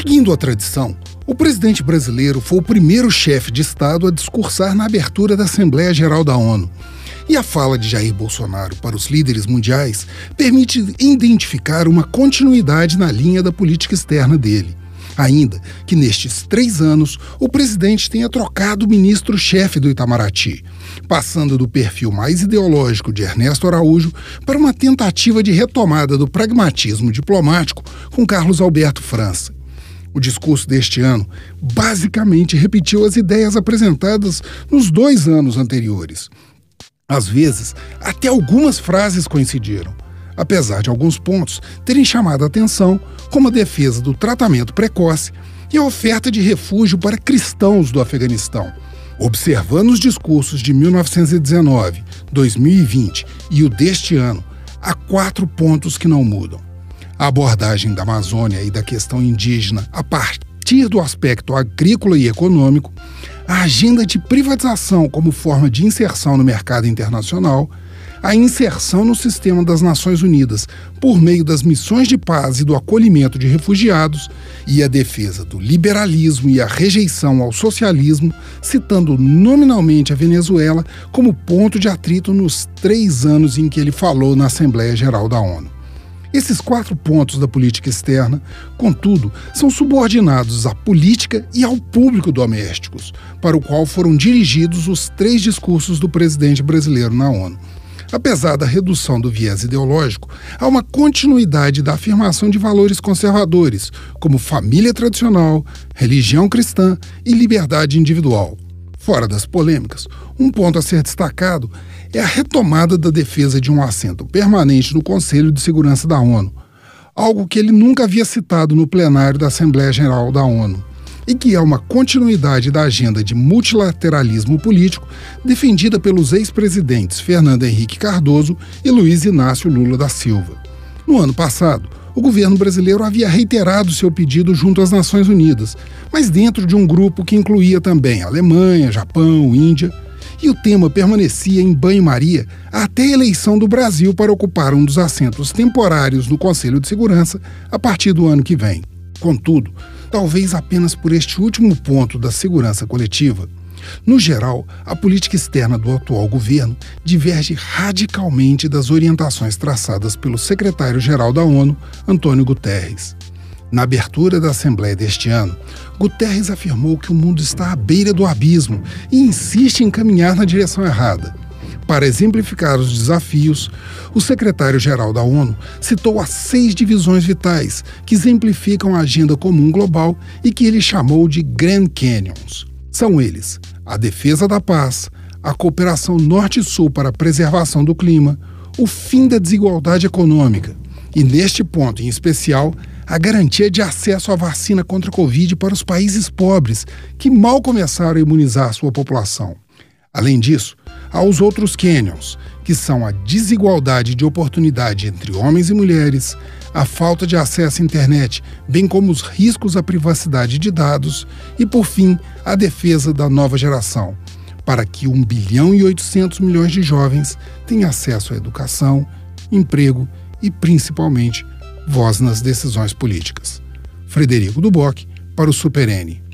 Seguindo a tradição, o presidente brasileiro foi o primeiro chefe de Estado a discursar na abertura da Assembleia Geral da ONU. E a fala de Jair Bolsonaro para os líderes mundiais permite identificar uma continuidade na linha da política externa dele. Ainda que nestes três anos o presidente tenha trocado o ministro-chefe do Itamaraty, passando do perfil mais ideológico de Ernesto Araújo para uma tentativa de retomada do pragmatismo diplomático com Carlos Alberto França. O discurso deste ano basicamente repetiu as ideias apresentadas nos dois anos anteriores. Às vezes, até algumas frases coincidiram, apesar de alguns pontos terem chamado a atenção, como a defesa do tratamento precoce e a oferta de refúgio para cristãos do Afeganistão. Observando os discursos de 1919, 2020 e o deste ano, há quatro pontos que não mudam a abordagem da Amazônia e da questão indígena a partir do aspecto agrícola e econômico, a agenda de privatização como forma de inserção no mercado internacional, a inserção no sistema das Nações Unidas por meio das missões de paz e do acolhimento de refugiados e a defesa do liberalismo e a rejeição ao socialismo, citando nominalmente a Venezuela como ponto de atrito nos três anos em que ele falou na Assembleia Geral da ONU. Esses quatro pontos da política externa, contudo, são subordinados à política e ao público domésticos, para o qual foram dirigidos os três discursos do presidente brasileiro na ONU. Apesar da redução do viés ideológico, há uma continuidade da afirmação de valores conservadores, como família tradicional, religião cristã e liberdade individual. Fora das polêmicas, um ponto a ser destacado é a retomada da defesa de um assento permanente no Conselho de Segurança da ONU, algo que ele nunca havia citado no plenário da Assembleia Geral da ONU, e que é uma continuidade da agenda de multilateralismo político defendida pelos ex-presidentes Fernando Henrique Cardoso e Luiz Inácio Lula da Silva. No ano passado, o governo brasileiro havia reiterado seu pedido junto às Nações Unidas, mas dentro de um grupo que incluía também Alemanha, Japão, Índia, e o tema permanecia em banho-maria até a eleição do Brasil para ocupar um dos assentos temporários no Conselho de Segurança a partir do ano que vem. Contudo, talvez apenas por este último ponto da segurança coletiva, no geral, a política externa do atual governo diverge radicalmente das orientações traçadas pelo secretário-geral da ONU, Antônio Guterres. Na abertura da Assembleia deste ano, Guterres afirmou que o mundo está à beira do abismo e insiste em caminhar na direção errada. Para exemplificar os desafios, o secretário-geral da ONU citou as seis divisões vitais que exemplificam a agenda comum global e que ele chamou de Grand Canyons. São eles a defesa da paz, a cooperação norte-sul para a preservação do clima, o fim da desigualdade econômica e, neste ponto em especial, a garantia de acesso à vacina contra a Covid para os países pobres que mal começaram a imunizar sua população. Além disso, há os outros canyons, que são a desigualdade de oportunidade entre homens e mulheres, a falta de acesso à internet, bem como os riscos à privacidade de dados e, por fim, a defesa da nova geração, para que 1 bilhão e 800 milhões de jovens tenham acesso à educação, emprego e, principalmente, voz nas decisões políticas. Frederico Duboc, para o Super N.